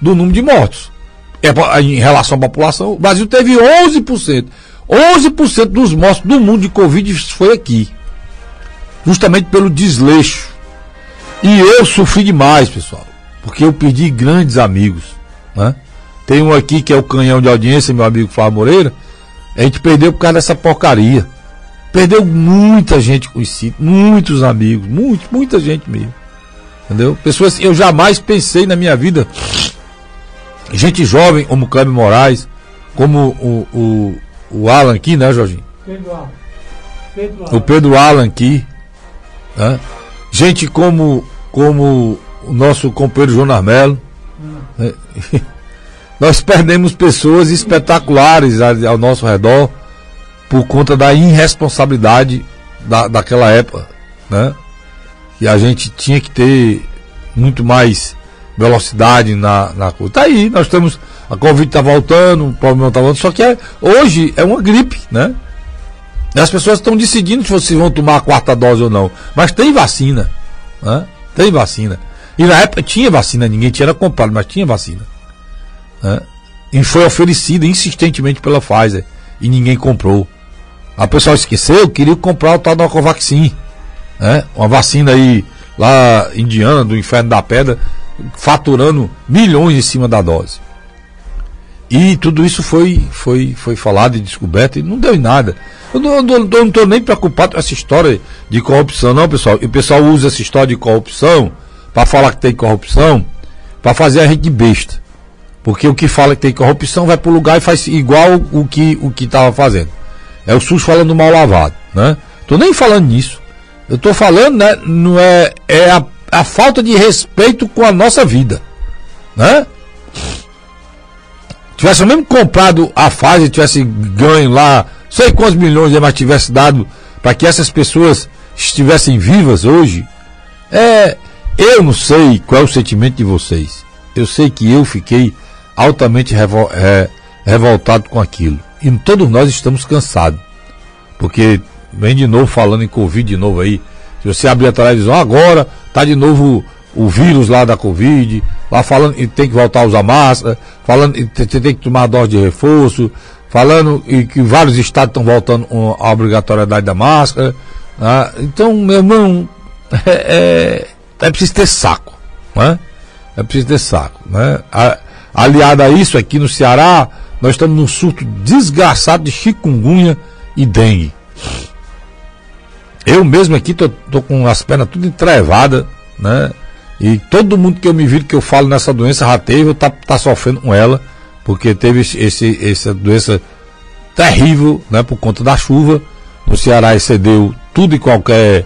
do número de mortos. É, em relação à população, o Brasil teve 11%. 11% dos mortos do mundo de Covid foi aqui. Justamente pelo desleixo. E eu sofri demais, pessoal. Porque eu perdi grandes amigos. Né? Tem um aqui que é o canhão de audiência, meu amigo Flávio Moreira. A gente perdeu por causa dessa porcaria. Perdeu muita gente conhecida, muitos amigos, muito, muita gente mesmo. Entendeu? Pessoas eu jamais pensei na minha vida. Gente jovem, como Cláudio Moraes, como o, o, o Alan aqui, né, Jorginho? Pedro Alan. Pedro Alan. O Pedro Alan aqui. Né? Gente como, como o nosso companheiro João Armelo. Hum. Né? Nós perdemos pessoas espetaculares ao nosso redor por conta da irresponsabilidade da, daquela época, né? E a gente tinha que ter muito mais velocidade na, na coisa. Tá aí, nós temos. A Covid está voltando, o problema está voltando, só que é, hoje é uma gripe, né? As pessoas estão decidindo se vão tomar a quarta dose ou não. Mas tem vacina. Né? Tem vacina. E na época tinha vacina, ninguém tinha comprado, mas tinha vacina. Né? E foi oferecida insistentemente pela Pfizer. E ninguém comprou. A pessoa esqueceu, queria comprar o tal da Covaxin. Né? Uma vacina aí, lá indiana, do inferno da pedra, faturando milhões em cima da dose. E tudo isso foi, foi, foi falado e descoberto e não deu em nada. Eu não estou nem preocupado com essa história de corrupção, não, pessoal. E o pessoal usa essa história de corrupção para falar que tem corrupção, para fazer a gente besta. Porque o que fala que tem corrupção vai para o lugar e faz igual o que o que estava fazendo. É o SUS falando mal lavado, né? Tô nem falando nisso. Eu tô falando, né? Não é, é a, a falta de respeito com a nossa vida, né? Tivesse mesmo comprado a fase, tivesse ganho lá, sei quantos milhões, mas tivesse dado para que essas pessoas estivessem vivas hoje, é, eu não sei qual é o sentimento de vocês. Eu sei que eu fiquei altamente revol, é, revoltado com aquilo. E todos nós estamos cansados. Porque vem de novo falando em Covid de novo aí. Se você abrir a televisão agora, tá de novo o vírus lá da Covid, lá falando que tem que voltar a usar máscara, falando que tem que tomar dose de reforço, falando e que vários estados estão voltando à obrigatoriedade da máscara. Né? Então, meu irmão, é, é, é preciso ter saco. Né? É preciso ter saco. Né? A, aliado a isso, aqui no Ceará, nós estamos num surto desgraçado de chikungunya e dengue. Eu mesmo aqui tô, tô com as pernas tudo entrevadas, né? E todo mundo que eu me viro que eu falo nessa doença teve, tá, tá sofrendo com ela, porque teve esse, essa doença terrível, né? Por conta da chuva. No Ceará excedeu tudo e qualquer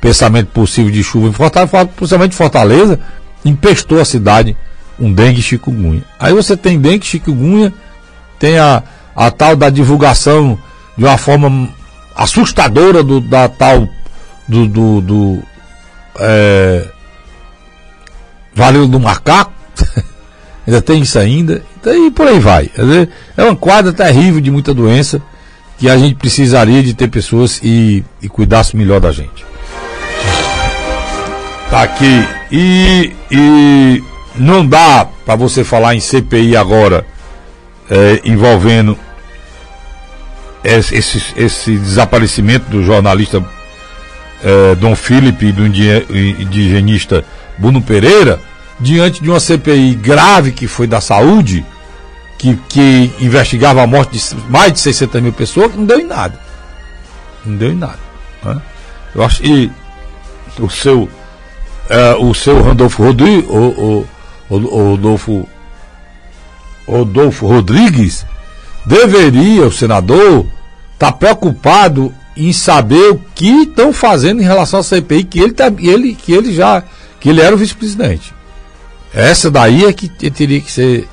pensamento possível de chuva em Fortaleza, principalmente Fortaleza, empestou a cidade um dengue chikungunya. Aí você tem dengue chikungunya, tem a, a tal da divulgação de uma forma assustadora do, da tal do, do, do é, do macaco, ainda tem isso ainda, então, e por aí vai. É uma quadra terrível de muita doença que a gente precisaria de ter pessoas e, e cuidasse melhor da gente. Tá aqui. E, e não dá para você falar em CPI agora é, envolvendo esse, esse, desaparecimento do jornalista é, Dom Felipe e do indigenista Bruno Pereira, diante de uma CPI grave que foi da saúde, que, que investigava a morte de mais de 600 mil pessoas, não deu em nada. Não deu em nada. Né? Eu acho que o seu, é, o seu Rodrigues, o, o, o Rodolfo Rodolfo Rodrigues, deveria, o senador, estar tá preocupado em saber o que estão fazendo em relação à CPI, que ele, tá, ele, que ele já, que ele era o vice-presidente. Essa daí é que teria que ser,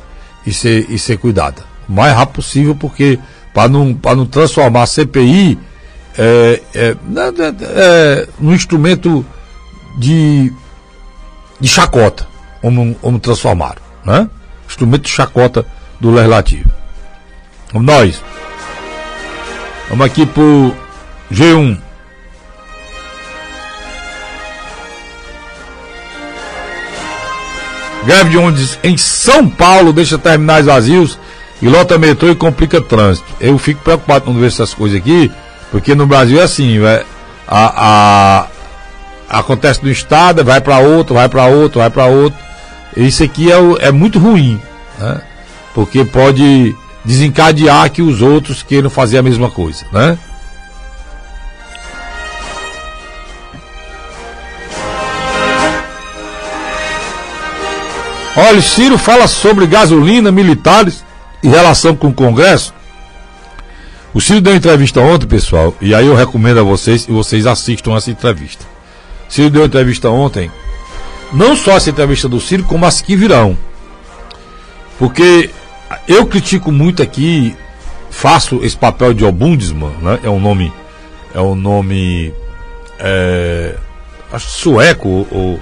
e ser, e ser cuidada. O mais rápido possível, porque para não, não transformar a CPI é, é, né, né, é, num instrumento de, de chacota, como, como transformaram. Né? instrumento de chacota do legislativo. Nós. Vamos aqui pro G1. Greve de ônibus em São Paulo deixa terminais vazios e lota metrô e complica trânsito. Eu fico preocupado quando vejo essas coisas aqui, porque no Brasil é assim, é, a, a, acontece no estado, vai para outro, vai para outro, vai para outro. Isso aqui é, é muito ruim, né? porque pode desencadear que os outros queiram fazer a mesma coisa, né? Olha, Ciro fala sobre gasolina, militares em relação com o Congresso. O Ciro deu uma entrevista ontem, pessoal, e aí eu recomendo a vocês que vocês assistam essa entrevista. O Ciro deu uma entrevista ontem, não só essa entrevista do Ciro, como as que virão. Porque eu critico muito aqui, faço esse papel de Obundesman, né? É um nome, é um nome, é, acho sueco ou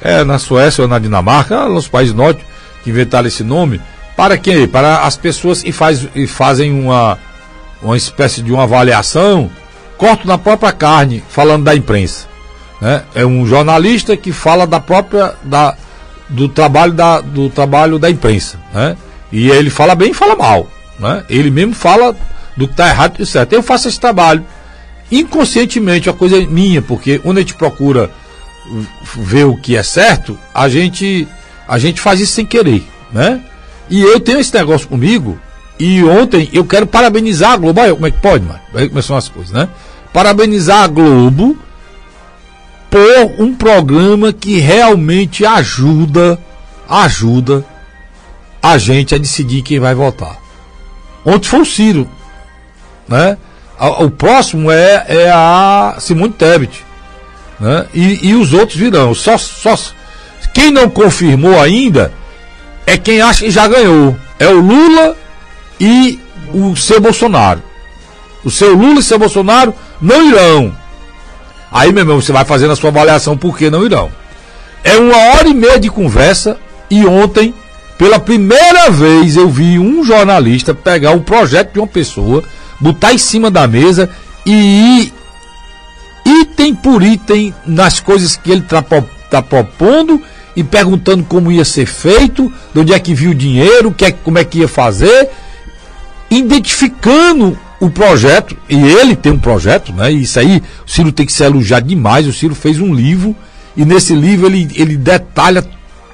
é, na Suécia ou na Dinamarca, nos países nórdicos que inventaram esse nome, para quê? Para as pessoas e, faz, e fazem uma, uma espécie de uma avaliação, corto na própria carne, falando da imprensa. Né? É um jornalista que fala da própria da, do trabalho da, do trabalho da imprensa. Né? E ele fala bem e fala mal. Né? Ele mesmo fala do que está errado e certo. Eu faço esse trabalho inconscientemente, a coisa é minha, porque quando a gente procura ver o que é certo, a gente a gente faz isso sem querer, né? E eu tenho esse negócio comigo e ontem eu quero parabenizar a Globo. Como é que pode, mano? Aí começam as coisas, né? Parabenizar a Globo por um programa que realmente ajuda, ajuda a gente a decidir quem vai votar. Ontem foi o Ciro, né? O próximo é, é a Simone Tebet né? E, e os outros virão. Só, só, quem não confirmou ainda é quem acha que já ganhou. É o Lula e o seu Bolsonaro. O seu Lula e seu Bolsonaro não irão. Aí, meu irmão, você vai fazendo a sua avaliação por que não irão. É uma hora e meia de conversa e ontem, pela primeira vez, eu vi um jornalista pegar o projeto de uma pessoa, botar em cima da mesa e ir item por item nas coisas que ele está tá propondo e perguntando como ia ser feito, de onde é que viu o dinheiro, que é, como é que ia fazer, identificando o projeto, e ele tem um projeto, né? Isso aí, o Ciro tem que ser elogiado demais. O Ciro fez um livro, e nesse livro ele, ele detalha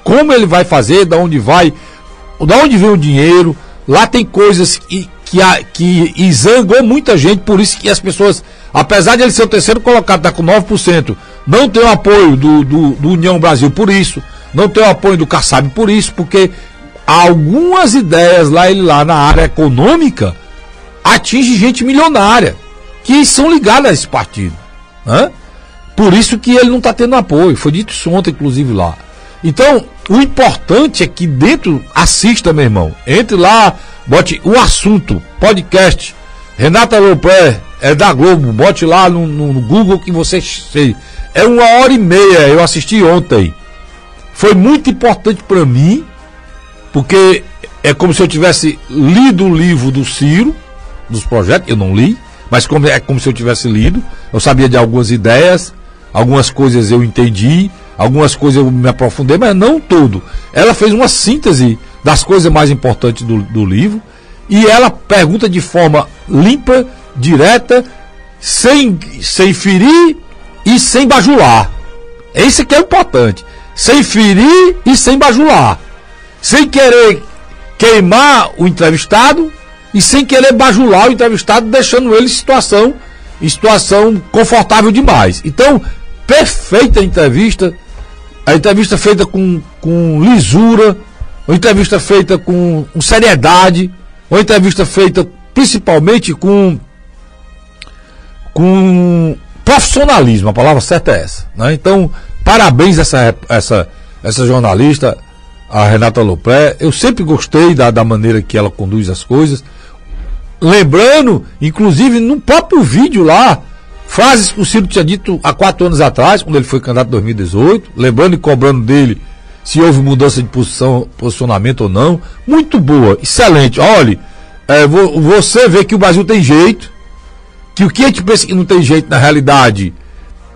como ele vai fazer, da onde vai, da onde vem o dinheiro. Lá tem coisas que, que, que, zangou muita gente, por isso que as pessoas Apesar de ele ser o terceiro colocado, está com 9%, não tem o apoio do, do, do, União Brasil por isso, não tem o apoio do Kassab por isso, porque algumas ideias lá, ele lá na área econômica atinge gente milionária, que são ligadas a esse partido. Né? Por isso que ele não está tendo apoio. Foi dito isso ontem, inclusive, lá. Então, o importante é que dentro, assista, meu irmão. Entre lá, bote o assunto, podcast, Renata Lopé, é da Globo, bote lá no, no, no Google que você sei. É uma hora e meia, eu assisti ontem. Foi muito importante para mim, porque é como se eu tivesse lido o livro do Ciro, dos projetos, eu não li, mas como, é como se eu tivesse lido. Eu sabia de algumas ideias, algumas coisas eu entendi, algumas coisas eu me aprofundei, mas não tudo. Ela fez uma síntese das coisas mais importantes do, do livro e ela pergunta de forma limpa direta, sem, sem ferir e sem bajular. Esse que é importante. Sem ferir e sem bajular. Sem querer queimar o entrevistado e sem querer bajular o entrevistado, deixando ele em situação, em situação confortável demais. Então, perfeita entrevista. A entrevista feita com, com lisura, uma entrevista feita com, com seriedade, uma entrevista feita principalmente com com profissionalismo, a palavra certa é essa. Né? Então, parabéns a essa, essa, essa jornalista, a Renata Lopé. Eu sempre gostei da, da maneira que ela conduz as coisas. Lembrando, inclusive, no próprio vídeo lá, frases que o Ciro tinha dito há quatro anos atrás, quando ele foi candidato em 2018, lembrando e cobrando dele se houve mudança de posição, posicionamento ou não. Muito boa, excelente. Olhe, é, você vê que o Brasil tem jeito, que o que a gente pensa que não tem jeito na realidade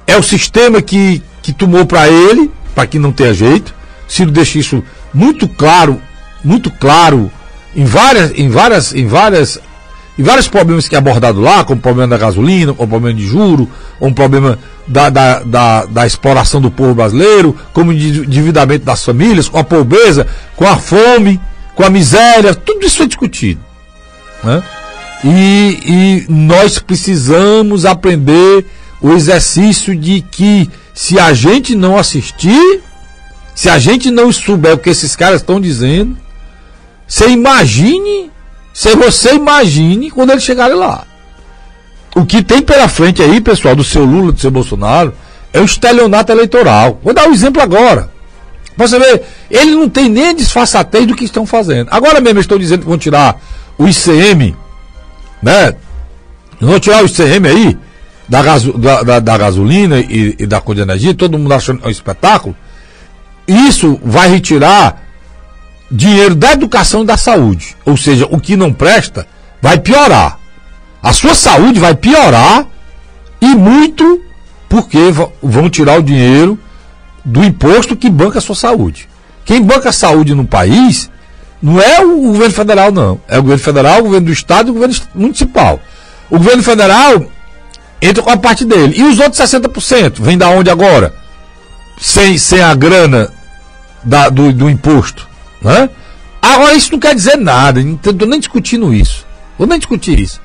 é o sistema que, que tomou para ele, para que não tenha jeito. Ciro deixa isso muito claro, muito claro em várias, em várias, em várias, em vários problemas que é abordado lá, como o problema da gasolina, como o problema de juro, ou um problema da, da, da, da, exploração do povo brasileiro, como o endividamento das famílias, com a pobreza, com a fome, com a miséria, tudo isso é discutido. Né? E, e nós precisamos aprender o exercício de que se a gente não assistir, se a gente não souber o que esses caras estão dizendo, você imagine, se você imagine quando eles chegarem lá. O que tem pela frente aí, pessoal, do seu Lula, do seu Bolsonaro, é o estelionato eleitoral. Vou dar um exemplo agora. Você vê, ele não tem nem disfarçatez do que estão fazendo. Agora mesmo eu estou dizendo que vão tirar o ICM, né? Vão tirar o ICM aí, da, gaso, da, da, da gasolina e, e, da conta de energia, todo mundo achando um espetáculo. Isso vai retirar dinheiro da educação e da saúde. Ou seja, o que não presta vai piorar. A sua saúde vai piorar e muito porque vão tirar o dinheiro do imposto que banca a sua saúde. Quem banca a saúde no país não é o governo federal, não. É o governo federal, o governo do estado e o governo municipal. O governo federal entra com a parte dele. E os outros 60% vem da onde agora? Sem, sem a grana da, do, do imposto. Né? Agora, isso não quer dizer nada, estou nem discutindo isso. Vou nem discutir isso.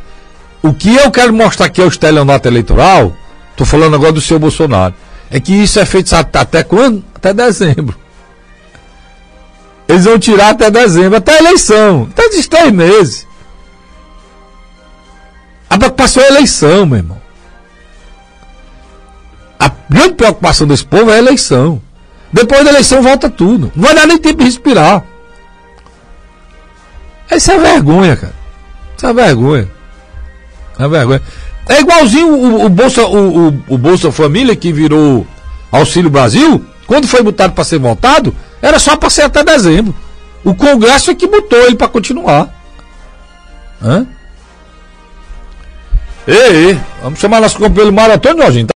O que eu quero mostrar aqui é o estelionato eleitoral, estou falando agora do seu Bolsonaro, é que isso é feito sabe, até quando? Até dezembro. Eles vão tirar até dezembro, até a eleição. Até esses três meses. A preocupação é a eleição, meu irmão. A grande preocupação desse povo é a eleição. Depois da eleição volta tudo. Não vai dar nem tempo de respirar. Isso é vergonha, cara. Isso é vergonha. É vergonha. É igualzinho o, o Bolsa, o, o, o, Bolsa Família que virou Auxílio Brasil. Quando foi botado para ser votado, era só para ser até dezembro. O Congresso é que botou ele para continuar. Hã? Ei, ei, vamos chamar nosso companheiro Mário Antônio.